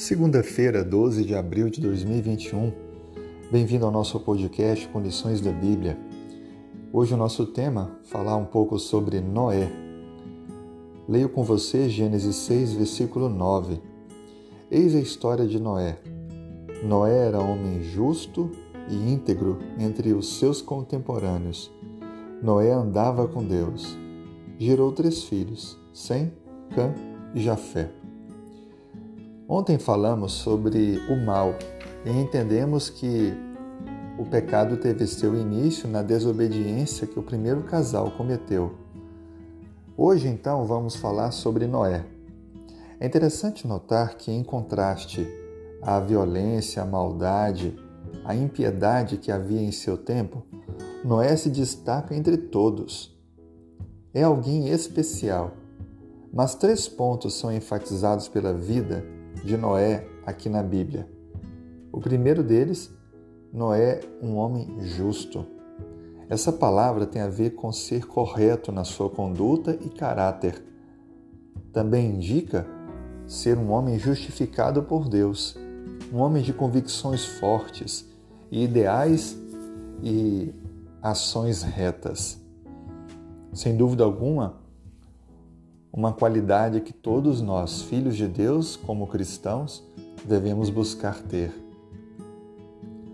Segunda-feira, 12 de abril de 2021. Bem-vindo ao nosso podcast com lições da Bíblia. Hoje o nosso tema falar um pouco sobre Noé. Leio com você Gênesis 6, versículo 9. Eis a história de Noé. Noé era homem justo e íntegro entre os seus contemporâneos. Noé andava com Deus. Gerou três filhos, Sem, Cã e Jafé. Ontem falamos sobre o mal e entendemos que o pecado teve seu início na desobediência que o primeiro casal cometeu. Hoje, então, vamos falar sobre Noé. É interessante notar que, em contraste à violência, à maldade, à impiedade que havia em seu tempo, Noé se destaca entre todos. É alguém especial. Mas três pontos são enfatizados pela vida de Noé aqui na Bíblia. O primeiro deles, Noé, um homem justo. Essa palavra tem a ver com ser correto na sua conduta e caráter. Também indica ser um homem justificado por Deus, um homem de convicções fortes e ideais e ações retas. Sem dúvida alguma, uma qualidade que todos nós, filhos de Deus, como cristãos, devemos buscar ter.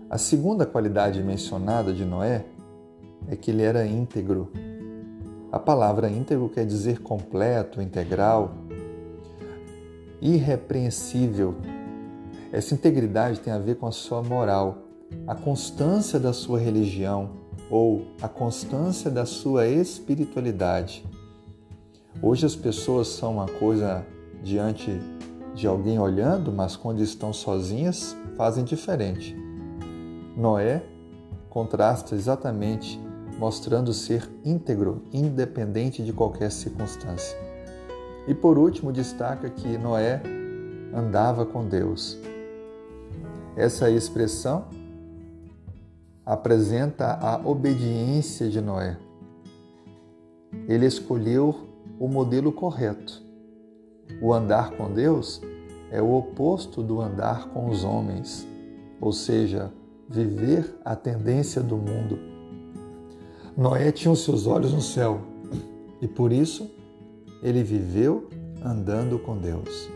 A segunda qualidade mencionada de Noé é que ele era íntegro. A palavra íntegro quer dizer completo, integral, irrepreensível. Essa integridade tem a ver com a sua moral, a constância da sua religião ou a constância da sua espiritualidade. Hoje as pessoas são uma coisa diante de alguém olhando, mas quando estão sozinhas fazem diferente. Noé contrasta exatamente mostrando ser íntegro, independente de qualquer circunstância. E por último, destaca que Noé andava com Deus. Essa expressão apresenta a obediência de Noé. Ele escolheu o modelo correto. O andar com Deus é o oposto do andar com os homens, ou seja, viver a tendência do mundo. Noé tinha os seus olhos no céu e por isso ele viveu andando com Deus.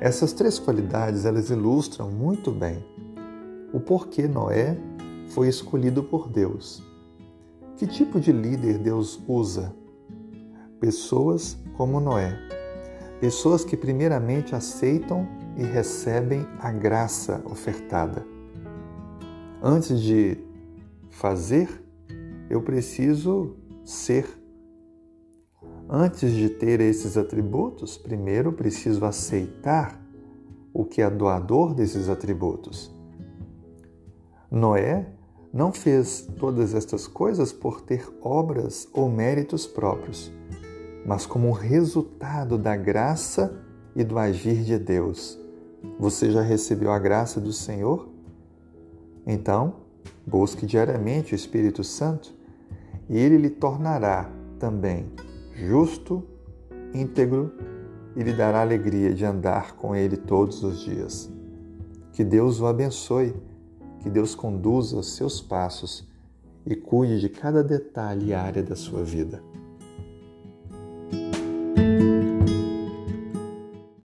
Essas três qualidades elas ilustram muito bem o porquê Noé foi escolhido por Deus. Que tipo de líder Deus usa pessoas como Noé, pessoas que primeiramente aceitam e recebem a graça ofertada. Antes de fazer, eu preciso ser. Antes de ter esses atributos, primeiro preciso aceitar o que é doador desses atributos. Noé não fez todas estas coisas por ter obras ou méritos próprios mas como resultado da graça e do agir de Deus. Você já recebeu a graça do Senhor? Então, busque diariamente o Espírito Santo e ele lhe tornará também justo, íntegro e lhe dará alegria de andar com ele todos os dias. Que Deus o abençoe, que Deus conduza seus passos e cuide de cada detalhe e área da sua vida.